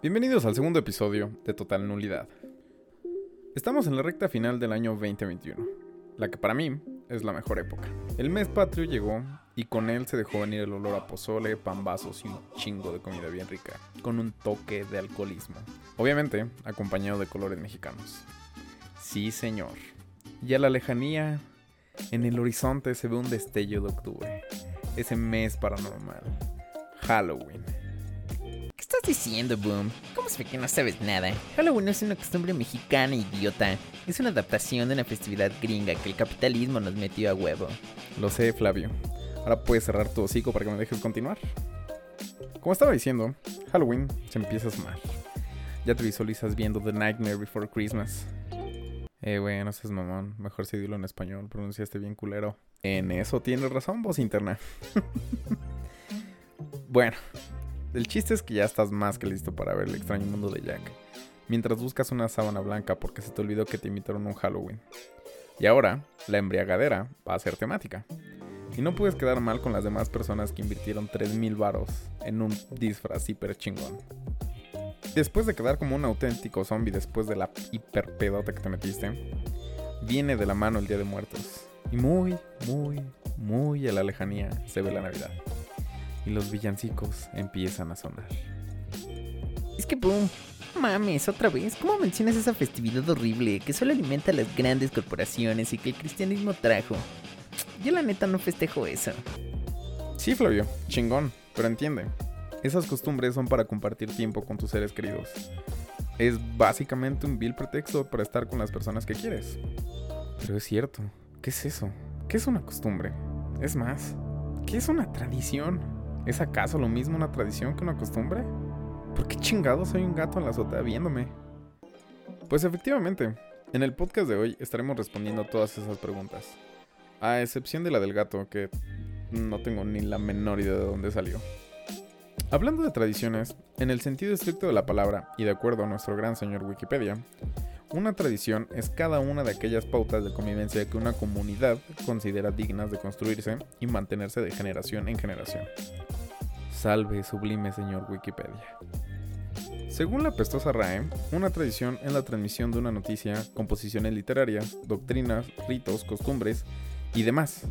Bienvenidos al segundo episodio de Total Nulidad. Estamos en la recta final del año 2021, la que para mí es la mejor época. El mes patrio llegó y con él se dejó venir el olor a pozole, pambazos y un chingo de comida bien rica, con un toque de alcoholismo. Obviamente, acompañado de colores mexicanos. Sí, señor. Y a la lejanía, en el horizonte se ve un destello de octubre. Ese mes paranormal. Halloween. ¿Qué estás diciendo, Boom? ¿Cómo se ve que no sabes nada? Halloween no es una costumbre mexicana, idiota. Es una adaptación de una festividad gringa que el capitalismo nos metió a huevo. Lo sé, Flavio. Ahora puedes cerrar tu hocico para que me dejes continuar. Como estaba diciendo, Halloween se empieza a sumar. Ya te visualizas viendo The Nightmare Before Christmas. Eh, güey, no seas mamón. Mejor si dilo en español. Pronunciaste bien culero. En eso tienes razón, voz interna. bueno, el chiste es que ya estás más que listo para ver el extraño mundo de Jack. Mientras buscas una sábana blanca porque se te olvidó que te invitaron un Halloween. Y ahora, la embriagadera va a ser temática. Y no puedes quedar mal con las demás personas que invirtieron 3000 varos en un disfraz hiper chingón. Después de quedar como un auténtico zombie después de la hiperpedota que te metiste, viene de la mano el Día de Muertos. Y muy, muy, muy a la lejanía se ve la Navidad. Y los villancicos empiezan a sonar. Es que, boom, mames, otra vez, ¿cómo mencionas esa festividad horrible que solo alimenta a las grandes corporaciones y que el cristianismo trajo? Yo la neta no festejo eso. Sí, Flavio, chingón, pero entiende, esas costumbres son para compartir tiempo con tus seres queridos. Es básicamente un vil pretexto para estar con las personas que quieres. Pero es cierto, ¿qué es eso? ¿Qué es una costumbre? Es más, ¿qué es una tradición? ¿Es acaso lo mismo una tradición que una costumbre? ¿Por qué chingados hay un gato en la azotea viéndome? Pues efectivamente, en el podcast de hoy estaremos respondiendo a todas esas preguntas. A excepción de la del gato, que no tengo ni la menor idea de dónde salió. Hablando de tradiciones, en el sentido estricto de la palabra, y de acuerdo a nuestro gran señor Wikipedia, una tradición es cada una de aquellas pautas de convivencia que una comunidad considera dignas de construirse y mantenerse de generación en generación. Salve, sublime señor Wikipedia. Según la pestosa RAE, una tradición es la transmisión de una noticia, composiciones literarias, doctrinas, ritos, costumbres y demás,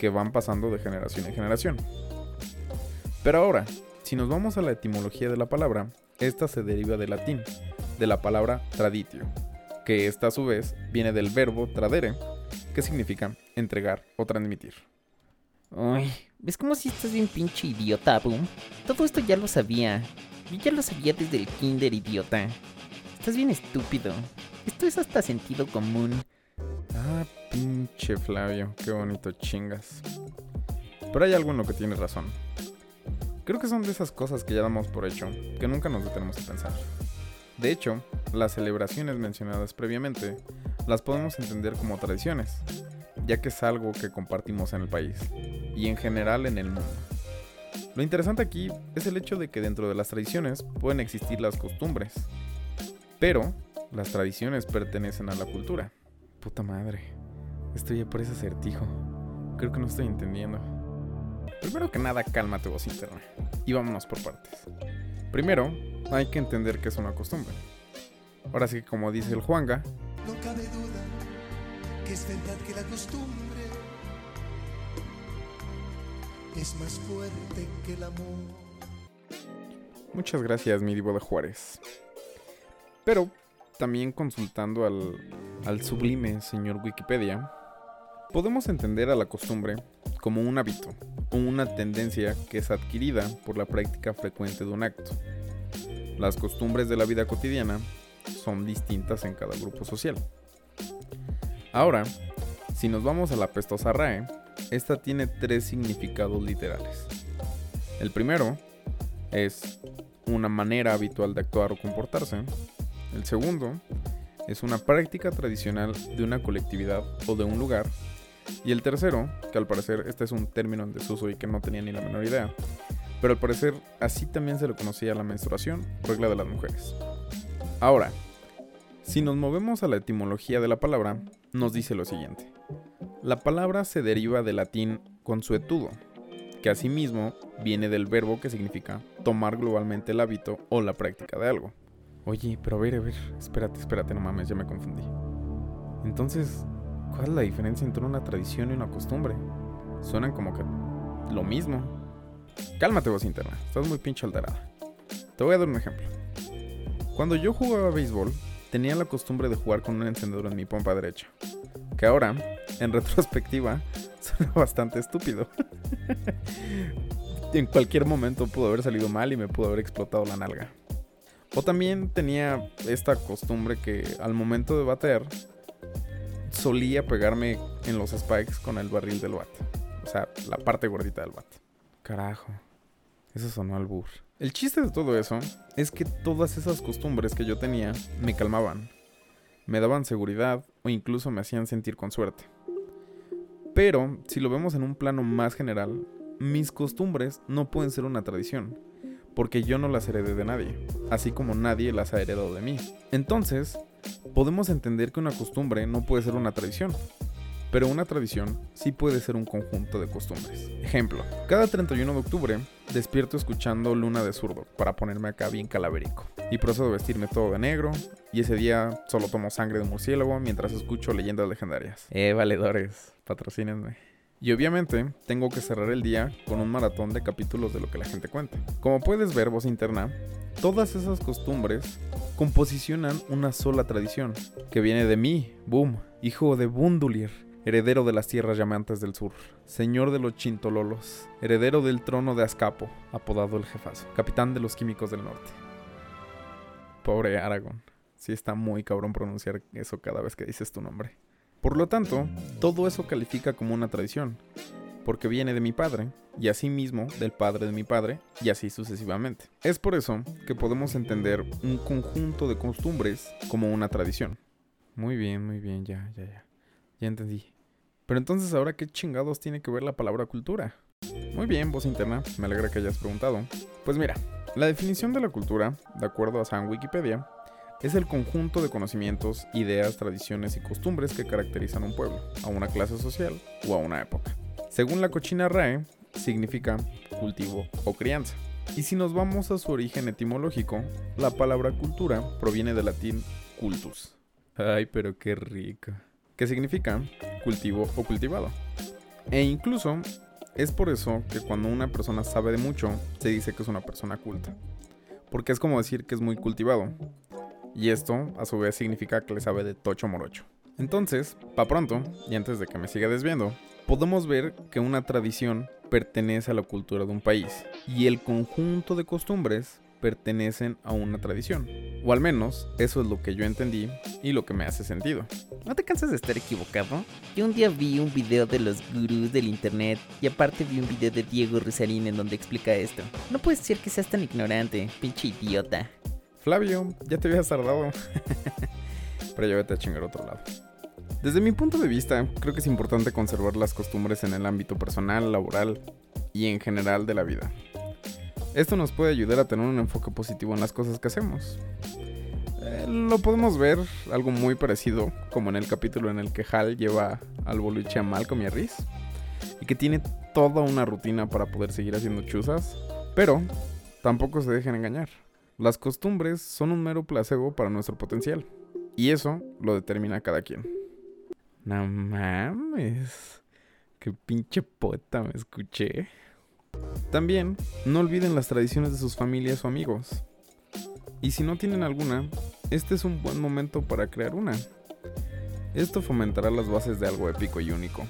que van pasando de generación en generación. Pero ahora, si nos vamos a la etimología de la palabra, esta se deriva del latín, de la palabra traditio, que esta a su vez viene del verbo tradere, que significa entregar o transmitir. Uy, ¿ves como si estás bien pinche idiota, Boom? Todo esto ya lo sabía. Yo ya lo sabía desde el kinder, idiota. Estás bien estúpido. Esto es hasta sentido común. Ah, pinche Flavio, qué bonito chingas. Pero hay lo que tienes razón. Creo que son de esas cosas que ya damos por hecho, que nunca nos detenemos a pensar. De hecho, las celebraciones mencionadas previamente las podemos entender como tradiciones, ya que es algo que compartimos en el país y en general en el mundo. Lo interesante aquí es el hecho de que dentro de las tradiciones pueden existir las costumbres, pero las tradiciones pertenecen a la cultura. Puta madre, estoy por ese acertijo. Creo que no estoy entendiendo. Primero que nada, cálmate voz interna. Y vámonos por partes. Primero, hay que entender que es una costumbre. Ahora sí, como dice el Juanga, no cabe duda que es verdad que la costumbre es más fuerte que el amor. Muchas gracias, mi divo de Juárez. Pero, también consultando al, al sublime señor Wikipedia, podemos entender a la costumbre como un hábito o una tendencia que es adquirida por la práctica frecuente de un acto. Las costumbres de la vida cotidiana son distintas en cada grupo social. Ahora, si nos vamos a la pestosa RAE, esta tiene tres significados literales. El primero es una manera habitual de actuar o comportarse. El segundo es una práctica tradicional de una colectividad o de un lugar y el tercero, que al parecer este es un término en desuso y que no tenía ni la menor idea, pero al parecer así también se le conocía la menstruación, regla de las mujeres. Ahora, si nos movemos a la etimología de la palabra, nos dice lo siguiente. La palabra se deriva del latín consuetudo, que asimismo viene del verbo que significa tomar globalmente el hábito o la práctica de algo. Oye, pero a ver, a ver, espérate, espérate, no mames, ya me confundí. Entonces, ¿cuál es la diferencia entre una tradición y una costumbre? Suenan como que lo mismo. Cálmate voz interna, estás muy pinche alterada. Te voy a dar un ejemplo. Cuando yo jugaba béisbol, tenía la costumbre de jugar con un encendedor en mi pompa derecha. Que ahora, en retrospectiva, suena bastante estúpido. en cualquier momento pudo haber salido mal y me pudo haber explotado la nalga. O también tenía esta costumbre que al momento de bater solía pegarme en los spikes con el barril del bat. O sea, la parte gordita del bat. Carajo. Eso sonó al burr. El chiste de todo eso es que todas esas costumbres que yo tenía me calmaban, me daban seguridad o incluso me hacían sentir con suerte. Pero, si lo vemos en un plano más general, mis costumbres no pueden ser una tradición, porque yo no las heredé de nadie, así como nadie las ha heredado de mí. Entonces, podemos entender que una costumbre no puede ser una tradición, pero una tradición sí puede ser un conjunto de costumbres. Ejemplo, cada 31 de octubre despierto escuchando Luna de Zurdo para ponerme acá bien calaverico. Y procedo a vestirme todo de negro, y ese día solo tomo sangre de murciélago mientras escucho leyendas legendarias. Eh, valedores, patrocínenme. Y obviamente tengo que cerrar el día con un maratón de capítulos de lo que la gente cuenta. Como puedes ver, voz interna, todas esas costumbres composicionan una sola tradición, que viene de mí, Boom, hijo de Bundulir, heredero de las tierras llamantes del sur, señor de los Chintololos, heredero del trono de Azcapo, apodado el jefazo, capitán de los químicos del norte. Pobre Aragón, sí está muy cabrón pronunciar eso cada vez que dices tu nombre. Por lo tanto, todo eso califica como una tradición, porque viene de mi padre, y asimismo del padre de mi padre, y así sucesivamente. Es por eso que podemos entender un conjunto de costumbres como una tradición. Muy bien, muy bien, ya, ya, ya. Ya entendí. Pero entonces ahora qué chingados tiene que ver la palabra cultura? Muy bien, voz interna, me alegra que hayas preguntado. Pues mira, la definición de la cultura, de acuerdo a San Wikipedia, es el conjunto de conocimientos, ideas, tradiciones y costumbres que caracterizan a un pueblo, a una clase social o a una época. Según la cochina RAE, significa cultivo o crianza. Y si nos vamos a su origen etimológico, la palabra cultura proviene del latín cultus. Ay, pero qué rico. Que significa cultivo o cultivado. E incluso es por eso que cuando una persona sabe de mucho, se dice que es una persona culta. Porque es como decir que es muy cultivado. Y esto, a su vez, significa que le sabe de tocho morocho. Entonces, pa' pronto, y antes de que me siga desviando, podemos ver que una tradición pertenece a la cultura de un país y el conjunto de costumbres pertenecen a una tradición. O al menos eso es lo que yo entendí y lo que me hace sentido. ¿No te cansas de estar equivocado? Yo un día vi un video de los gurús del internet y aparte vi un video de Diego Rosalín en donde explica esto. No puede ser que seas tan ignorante, pinche idiota. Flavio, ya te habías tardado. Pero ya vete a chingar a otro lado. Desde mi punto de vista, creo que es importante conservar las costumbres en el ámbito personal, laboral y en general de la vida. Esto nos puede ayudar a tener un enfoque positivo en las cosas que hacemos. Eh, lo podemos ver algo muy parecido, como en el capítulo en el que Hal lleva al boliche a Malcolm y a Riz, y que tiene toda una rutina para poder seguir haciendo chuzas, pero tampoco se dejen engañar. Las costumbres son un mero placebo para nuestro potencial, y eso lo determina cada quien. No mames. Qué pinche poeta me escuché. También, no olviden las tradiciones de sus familias o amigos. Y si no tienen alguna, este es un buen momento para crear una. Esto fomentará las bases de algo épico y único.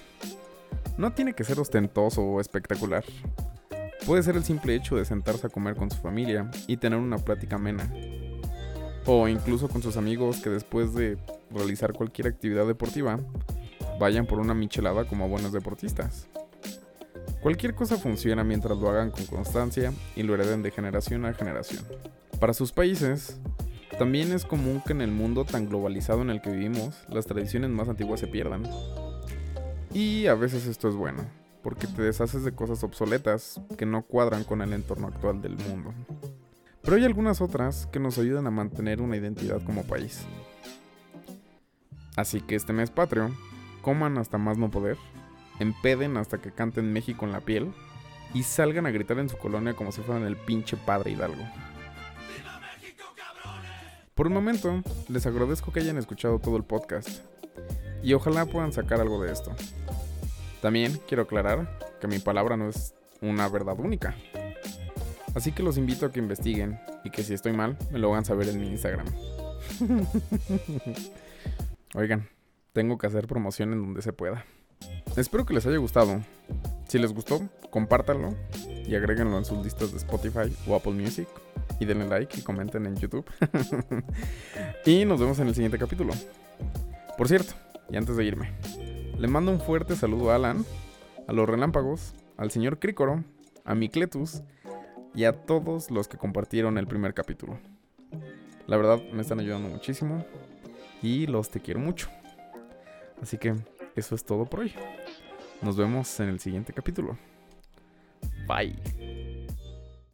No tiene que ser ostentoso o espectacular. Puede ser el simple hecho de sentarse a comer con su familia y tener una plática amena. O incluso con sus amigos que después de realizar cualquier actividad deportiva, vayan por una michelada como buenos deportistas. Cualquier cosa funciona mientras lo hagan con constancia y lo hereden de generación a generación. Para sus países, también es común que en el mundo tan globalizado en el que vivimos, las tradiciones más antiguas se pierdan. Y a veces esto es bueno, porque te deshaces de cosas obsoletas que no cuadran con el entorno actual del mundo. Pero hay algunas otras que nos ayudan a mantener una identidad como país. Así que este mes patrio, coman hasta más no poder, empeden hasta que canten México en la piel y salgan a gritar en su colonia como si fueran el pinche padre Hidalgo. Por un momento, les agradezco que hayan escuchado todo el podcast y ojalá puedan sacar algo de esto. También quiero aclarar que mi palabra no es una verdad única. Así que los invito a que investiguen y que si estoy mal, me lo hagan saber en mi Instagram. Oigan, tengo que hacer promoción en donde se pueda. Espero que les haya gustado. Si les gustó, compártanlo y agréguenlo en sus listas de Spotify o Apple Music. Y denle like y comenten en YouTube. y nos vemos en el siguiente capítulo. Por cierto, y antes de irme, le mando un fuerte saludo a Alan, a los relámpagos, al señor Crícoro, a Micletus y a todos los que compartieron el primer capítulo. La verdad me están ayudando muchísimo y los te quiero mucho. Así que eso es todo por hoy. Nos vemos en el siguiente capítulo. Bye.